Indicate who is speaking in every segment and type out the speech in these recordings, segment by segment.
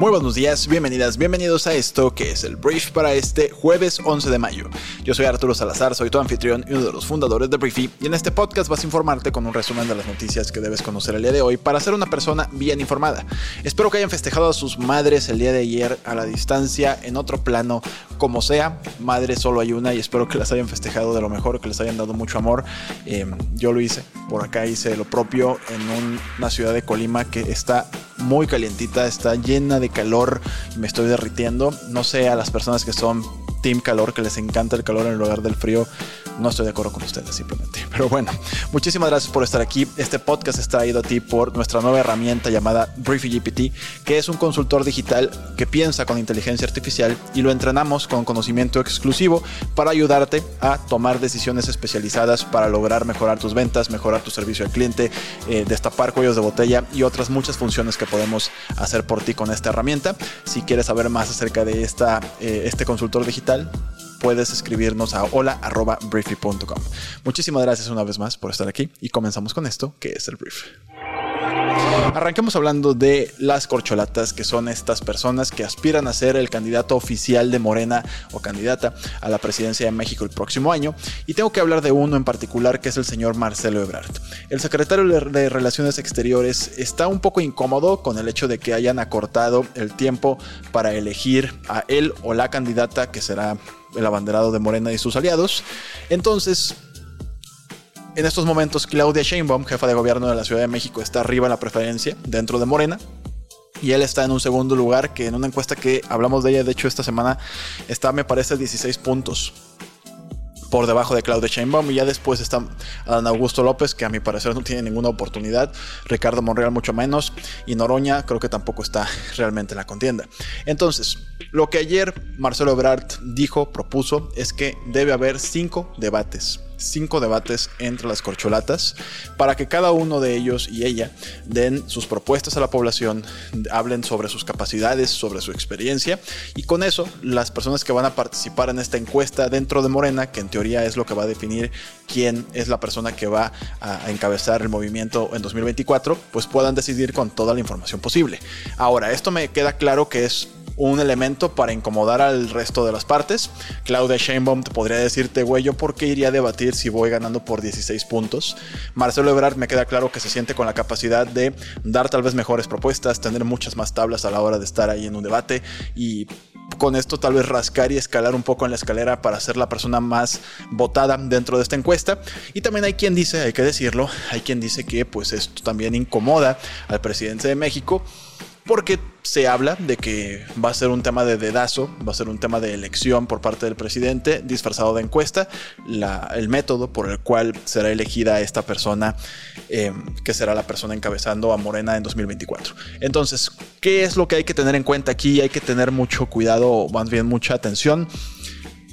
Speaker 1: Muy buenos días, bienvenidas, bienvenidos a esto que es el brief para este jueves 11 de mayo. Yo soy Arturo Salazar, soy tu anfitrión y uno de los fundadores de Briefy y en este podcast vas a informarte con un resumen de las noticias que debes conocer el día de hoy para ser una persona bien informada. Espero que hayan festejado a sus madres el día de ayer a la distancia, en otro plano, como sea. Madre solo hay una y espero que las hayan festejado de lo mejor, que les hayan dado mucho amor. Eh, yo lo hice, por acá hice lo propio en una ciudad de Colima que está muy calientita, está llena de calor, me estoy derritiendo. No sé a las personas que son team calor, que les encanta el calor en lugar del frío, no estoy de acuerdo con ustedes simplemente. Pero bueno, muchísimas gracias por estar aquí. Este podcast está traído a ti por nuestra nueva herramienta llamada GPT, que es un consultor digital que piensa con inteligencia artificial y lo entrenamos con conocimiento exclusivo para ayudarte a tomar decisiones especializadas para lograr mejorar tus ventas, mejorar tu servicio al cliente, eh, destapar cuellos de botella y otras muchas funciones que podemos hacer por ti con esta herramienta. Si quieres saber más acerca de esta, eh, este consultor digital, puedes escribirnos a hola.briefy.com. Muchísimas gracias una vez más por estar aquí y comenzamos con esto, que es el brief. Arranquemos hablando de las corcholatas, que son estas personas que aspiran a ser el candidato oficial de Morena o candidata a la presidencia de México el próximo año. Y tengo que hablar de uno en particular, que es el señor Marcelo Ebrard. El secretario de Relaciones Exteriores está un poco incómodo con el hecho de que hayan acortado el tiempo para elegir a él o la candidata que será el abanderado de Morena y sus aliados. Entonces, en estos momentos, Claudia Sheinbaum, jefa de gobierno de la Ciudad de México, está arriba en la preferencia dentro de Morena. Y él está en un segundo lugar, que en una encuesta que hablamos de ella, de hecho, esta semana, está, me parece, 16 puntos por debajo de Claudia Sheinbaum y ya después está Adán Augusto López que a mi parecer no tiene ninguna oportunidad, Ricardo Monreal mucho menos y Noroña creo que tampoco está realmente en la contienda. Entonces, lo que ayer Marcelo Ebrard dijo, propuso, es que debe haber cinco debates cinco debates entre las corcholatas para que cada uno de ellos y ella den sus propuestas a la población, hablen sobre sus capacidades, sobre su experiencia y con eso las personas que van a participar en esta encuesta dentro de Morena, que en teoría es lo que va a definir quién es la persona que va a encabezar el movimiento en 2024, pues puedan decidir con toda la información posible. Ahora, esto me queda claro que es un elemento para incomodar al resto de las partes. Claudia Sheinbaum te podría decirte, güey, yo por qué iría a debatir si voy ganando por 16 puntos. Marcelo Ebrard me queda claro que se siente con la capacidad de dar tal vez mejores propuestas, tener muchas más tablas a la hora de estar ahí en un debate y con esto tal vez rascar y escalar un poco en la escalera para ser la persona más votada dentro de esta encuesta. Y también hay quien dice, hay que decirlo, hay quien dice que pues esto también incomoda al presidente de México porque se habla de que va a ser un tema de dedazo, va a ser un tema de elección por parte del presidente disfrazado de encuesta, el método por el cual será elegida esta persona, em, que será la persona encabezando a Morena en 2024. Entonces, ¿qué es lo que hay que tener en cuenta aquí? Hay que tener mucho cuidado, o más bien mucha atención.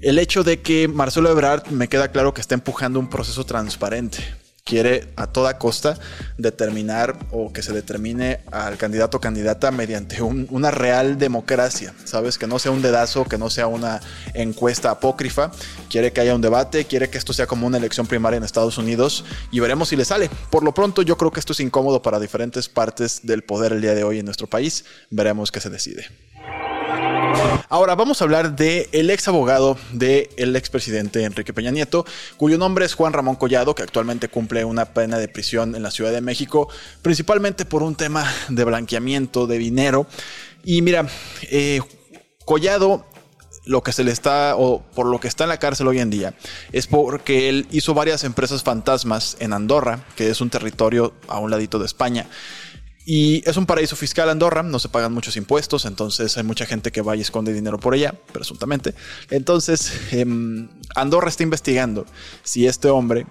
Speaker 1: El hecho de que Marcelo Ebrard me queda claro que está empujando un proceso transparente quiere a toda costa determinar o que se determine al candidato o candidata mediante una real democracia, ¿sabes? Que no sea un dedazo, que no sea una encuesta apócrifa, quiere que haya un debate, quiere que esto sea como una elección primaria en Estados Unidos y veremos si le sale. Por lo pronto yo creo que esto es incómodo para diferentes partes del poder el día de hoy en nuestro país, veremos qué se decide. Ahora vamos a hablar del el ex abogado del ex expresidente Enrique Peña Nieto, cuyo nombre es Juan Ramón Collado, que actualmente cumple una pena de prisión en la Ciudad de México, principalmente por un tema de blanqueamiento de dinero. Y mira, eh, Collado lo que se le está, o por lo que está en la cárcel hoy en día, es porque él hizo varias empresas fantasmas en Andorra, que es un territorio a un ladito de España. Y es un paraíso fiscal Andorra, no se pagan muchos impuestos, entonces hay mucha gente que va y esconde dinero por allá, presuntamente. Entonces, em, Andorra está investigando si este hombre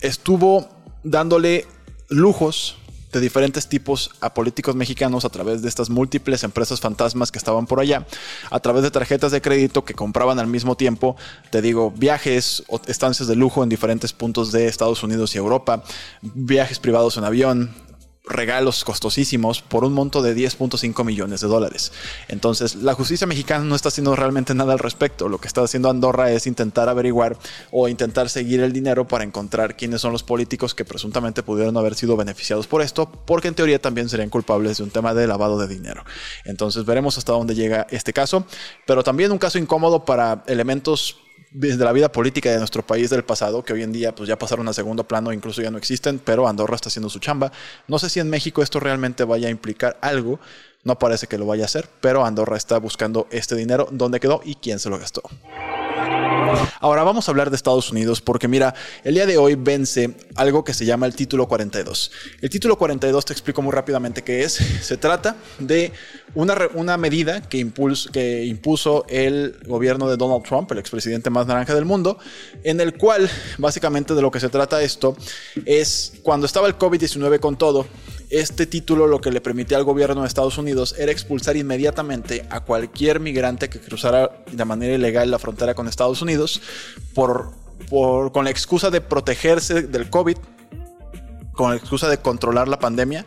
Speaker 1: estuvo dándole lujos de diferentes tipos a políticos mexicanos a través de estas múltiples empresas fantasmas que estaban por allá, a través de tarjetas de crédito que compraban al mismo tiempo, te digo, viajes o estancias de lujo en diferentes puntos de Estados Unidos y Europa, viajes privados en avión, regalos costosísimos por un monto de 10.5 millones de dólares. Entonces, la justicia mexicana no está haciendo realmente nada al respecto. Lo que está haciendo Andorra es intentar averiguar o intentar seguir el dinero para encontrar quiénes son los políticos que presuntamente pudieron haber sido beneficiados por esto, porque en teoría también serían culpables de un tema de lavado de dinero. Entonces, veremos hasta dónde llega este caso, pero también un caso incómodo para elementos desde la vida política de nuestro país del pasado, que hoy en día pues ya pasaron a segundo plano, incluso ya no existen, pero Andorra está haciendo su chamba. No sé si en México esto realmente vaya a implicar algo, no parece que lo vaya a hacer, pero Andorra está buscando este dinero, dónde quedó y quién se lo gastó. Ahora vamos a hablar de Estados Unidos porque mira, el día de hoy vence algo que se llama el título 42. El título 42 te explico muy rápidamente qué es. Se trata de una, una medida que, que impuso el gobierno de Donald Trump, el expresidente más naranja del mundo, en el cual básicamente de lo que se trata esto es cuando estaba el COVID-19 con todo, este título lo que le permitía al gobierno de Estados Unidos era expulsar inmediatamente a cualquier migrante que cruzara de manera ilegal la frontera con Estados Unidos por, por, con la excusa de protegerse del COVID con la excusa de controlar la pandemia,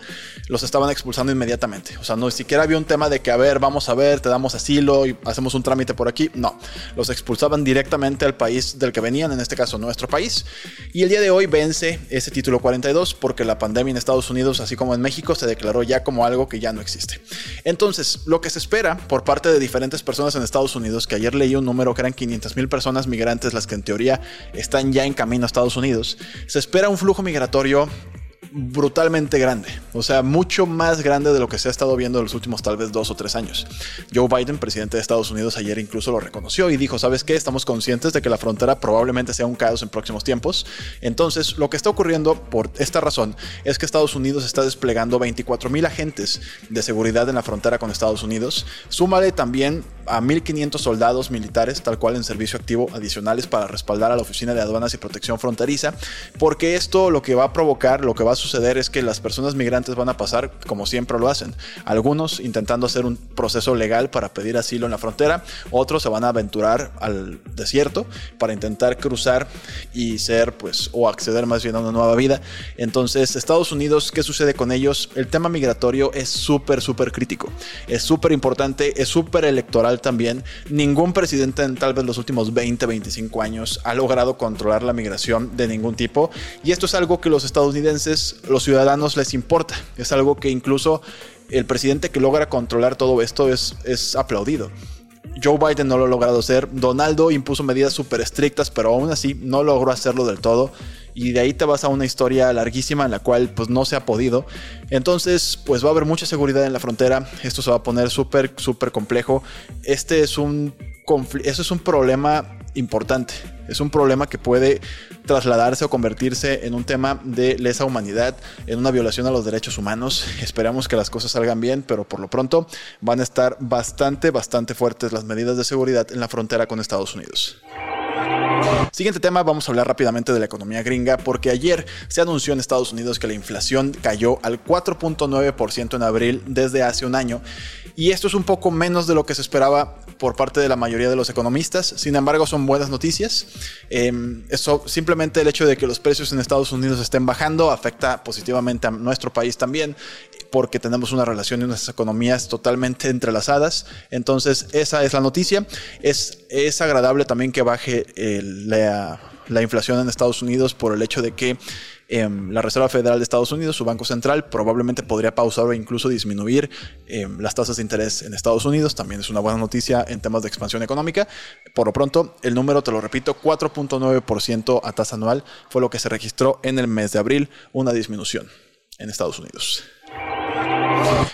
Speaker 1: los estaban expulsando inmediatamente. O sea, no siquiera había un tema de que, a ver, vamos a ver, te damos asilo y hacemos un trámite por aquí. No, los expulsaban directamente al país del que venían, en este caso nuestro país. Y el día de hoy vence ese título 42 porque la pandemia en Estados Unidos, así como en México, se declaró ya como algo que ya no existe. Entonces, lo que se espera por parte de diferentes personas en Estados Unidos, que ayer leí un número que eran 500 mil personas migrantes las que en teoría están ya en camino a Estados Unidos, se espera un flujo migratorio brutalmente grande, o sea, mucho más grande de lo que se ha estado viendo en los últimos tal vez dos o tres años. Joe Biden, presidente de Estados Unidos, ayer incluso lo reconoció y dijo, ¿sabes qué? Estamos conscientes de que la frontera probablemente sea un caos en próximos tiempos. Entonces, lo que está ocurriendo por esta razón es que Estados Unidos está desplegando 24 mil agentes de seguridad en la frontera con Estados Unidos. Súmale también a 1.500 soldados militares, tal cual en servicio activo, adicionales para respaldar a la Oficina de Aduanas y Protección Fronteriza, porque esto lo que va a provocar, lo que va a suceder es que las personas migrantes van a pasar como siempre lo hacen. Algunos intentando hacer un proceso legal para pedir asilo en la frontera, otros se van a aventurar al desierto para intentar cruzar y ser, pues, o acceder más bien a una nueva vida. Entonces, Estados Unidos, ¿qué sucede con ellos? El tema migratorio es súper, súper crítico. Es súper importante, es súper electoral también. Ningún presidente en tal vez los últimos 20, 25 años ha logrado controlar la migración de ningún tipo. Y esto es algo que los estadounidenses los ciudadanos les importa. Es algo que incluso el presidente que logra controlar todo esto es, es aplaudido. Joe Biden no lo ha logrado hacer. Donaldo impuso medidas súper estrictas, pero aún así no logró hacerlo del todo. Y de ahí te vas a una historia larguísima en la cual pues no se ha podido. Entonces pues va a haber mucha seguridad en la frontera. Esto se va a poner súper, súper complejo. Este es un, eso es un problema importante. Es un problema que puede trasladarse o convertirse en un tema de lesa humanidad, en una violación a los derechos humanos. Esperamos que las cosas salgan bien, pero por lo pronto van a estar bastante, bastante fuertes las medidas de seguridad en la frontera con Estados Unidos. Siguiente tema, vamos a hablar rápidamente de la economía gringa porque ayer se anunció en Estados Unidos que la inflación cayó al 4.9% en abril desde hace un año y esto es un poco menos de lo que se esperaba por parte de la mayoría de los economistas. Sin embargo, son buenas noticias. Em, eso, simplemente el hecho de que los precios en Estados Unidos estén bajando afecta positivamente a nuestro país también porque tenemos una relación y unas economías totalmente entrelazadas. Entonces, esa es la noticia. Es, es agradable también que baje la, la inflación en Estados Unidos por el hecho de que Em, la Reserva Federal de Estados Unidos, su Banco Central, probablemente podría pausar o incluso disminuir em, las tasas de interés en Estados Unidos. También es una buena noticia en temas de expansión económica. Por lo pronto, el número, te lo repito, 4.9% a tasa anual fue lo que se registró en el mes de abril, una disminución en Estados Unidos.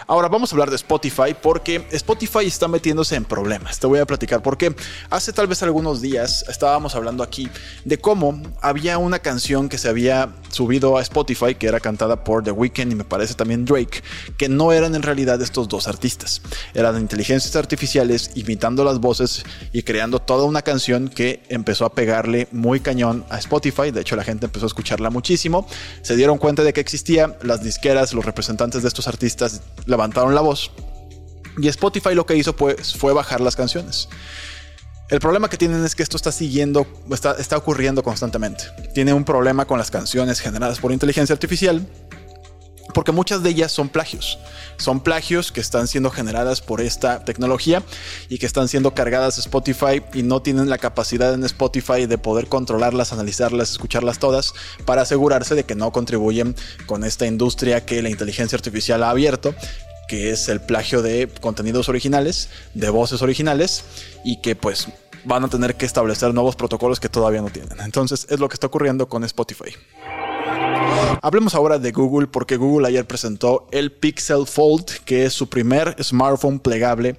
Speaker 1: Ahora vamos a hablar de Spotify porque Spotify está metiéndose en problemas. Te voy a platicar porque hace tal vez algunos días estábamos hablando aquí de cómo había una canción que se había subido a Spotify que era cantada por The Weeknd y me parece también Drake, que no eran en realidad estos dos artistas. Eran inteligencias artificiales imitando las voces y creando toda una canción que empezó a pegarle muy cañón a Spotify. De hecho, la gente empezó a escucharla muchísimo. Se dieron cuenta de que existía. Las disqueras, los representantes de estos artistas levantaron la voz. Y Spotify lo que hizo pues, fue bajar las canciones. El problema que tienen es que esto está siguiendo, está, está ocurriendo constantemente. Tiene un problema con las canciones generadas por inteligencia artificial porque muchas de ellas son plagios. Son plagios que están siendo generadas por esta tecnología y que están siendo cargadas a Spotify y no tienen la capacidad en Spotify de poder controlarlas, analizarlas, escucharlas todas para asegurarse de que no contribuyen con esta industria que la inteligencia artificial ha abierto que es el plagio de contenidos originales, de voces originales y que pues van a tener que establecer nuevos protocolos que todavía no tienen. Entonces es lo que está ocurriendo con Spotify. Hablemos ahora de Google porque Google ayer presentó el Pixel Fold, que es su primer smartphone plegable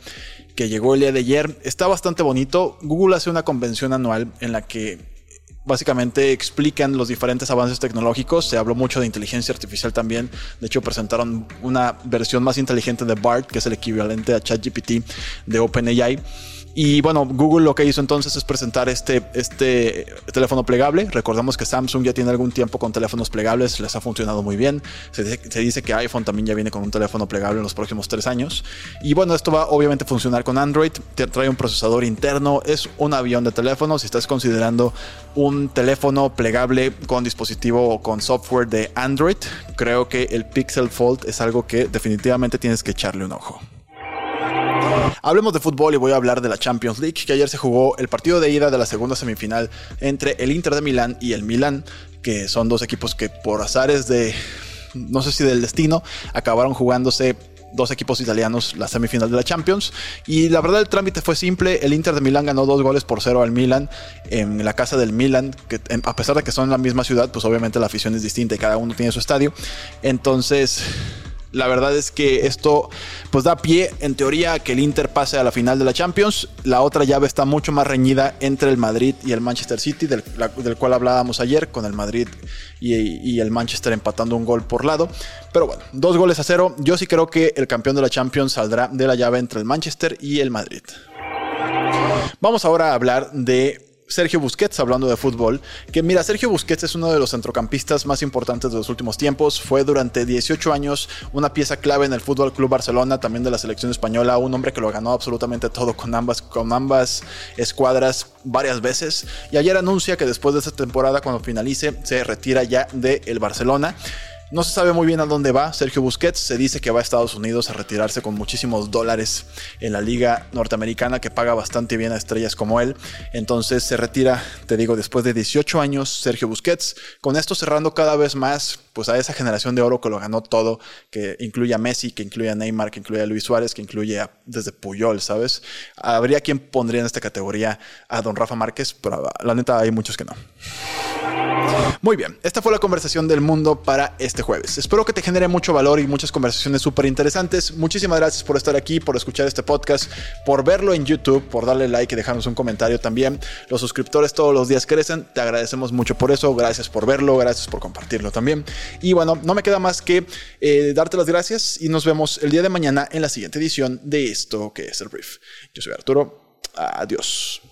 Speaker 1: que llegó el día de ayer. Está bastante bonito. Google hace una convención anual en la que básicamente explican los diferentes avances tecnológicos. Se habló mucho de inteligencia artificial también. De hecho, presentaron una versión más inteligente de BART, que es el equivalente a ChatGPT de OpenAI. Y bueno, Google lo que hizo entonces es presentar este, este teléfono plegable. Recordamos que Samsung ya tiene algún tiempo con teléfonos plegables, les ha funcionado muy bien. Se dice, que iPhone también ya viene con un teléfono plegable en los próximos tres años. Y bueno, esto va obviamente a funcionar con Android. Trae un procesador interno, es un avión de teléfono. Si estás considerando un teléfono plegable con dispositivo o con software de Android, creo que el Pixel Fold es algo que definitivamente tienes que echarle un ojo. Hablemos de fútbol y voy a hablar de la Champions League, que ayer se jugó el partido de ida de la segunda semifinal entre el Inter de Milán y el Milán, que son dos equipos que por azares de, no sé si del destino, acabaron jugándose dos equipos italianos la semifinal de la Champions. Y la verdad el trámite fue simple. El Inter de Milán ganó dos goles por cero al Milan en la casa del Milan, que a pesar de que son la misma ciudad, pues obviamente la afición es distinta y cada uno tiene su estadio. Entonces la verdad es que esto pues da pie en teoría a que el Inter pase a la final de la Champions. La otra llave está mucho más reñida entre el Madrid y el Manchester City, del, cual hablábamos ayer, con el Madrid y, y, el Manchester empatando un gol por lado. Pero bueno, dos goles a cero. Yo sí creo que el campeón de la Champions saldrá de la llave entre el Manchester y el Madrid. Vamos ahora a hablar de Sergio Busquets, hablando de fútbol, que mira, Sergio Busquets es uno de los centrocampistas más importantes de los últimos tiempos, fue durante 18 años una pieza clave en el Fútbol Club Barcelona, también de la selección española, un hombre que lo ganó absolutamente todo con ambas, con ambas escuadras varias veces, y ayer anuncia que después de esta temporada, cuando finalice, se retira ya del Barcelona. No se sabe muy bien a dónde va Sergio Busquets. Se dice que va a Estados Unidos a retirarse con muchísimos dólares en la liga norteamericana que paga bastante bien a estrellas como él. Entonces se retira, te digo, después de 18 años Sergio Busquets. Con esto cerrando cada vez más pues a esa generación de oro que lo ganó todo, que incluye a Messi, que incluye a Neymar, que incluye a Luis Suárez, que incluye a, desde Puyol, ¿sabes? Habría quien pondría en esta categoría a don Rafa Márquez, pero la neta hay muchos que no. Muy bien, esta fue la conversación del mundo para este jueves. Espero que te genere mucho valor y muchas conversaciones súper interesantes. Muchísimas gracias por estar aquí, por escuchar este podcast, por verlo en YouTube, por darle like y dejarnos un comentario también. Los suscriptores todos los días crecen, te agradecemos mucho por eso, gracias por verlo, gracias por compartirlo también. Y bueno, no me queda más que eh, darte las gracias y nos vemos el día de mañana en la siguiente edición de esto que es el brief. Yo soy Arturo, adiós.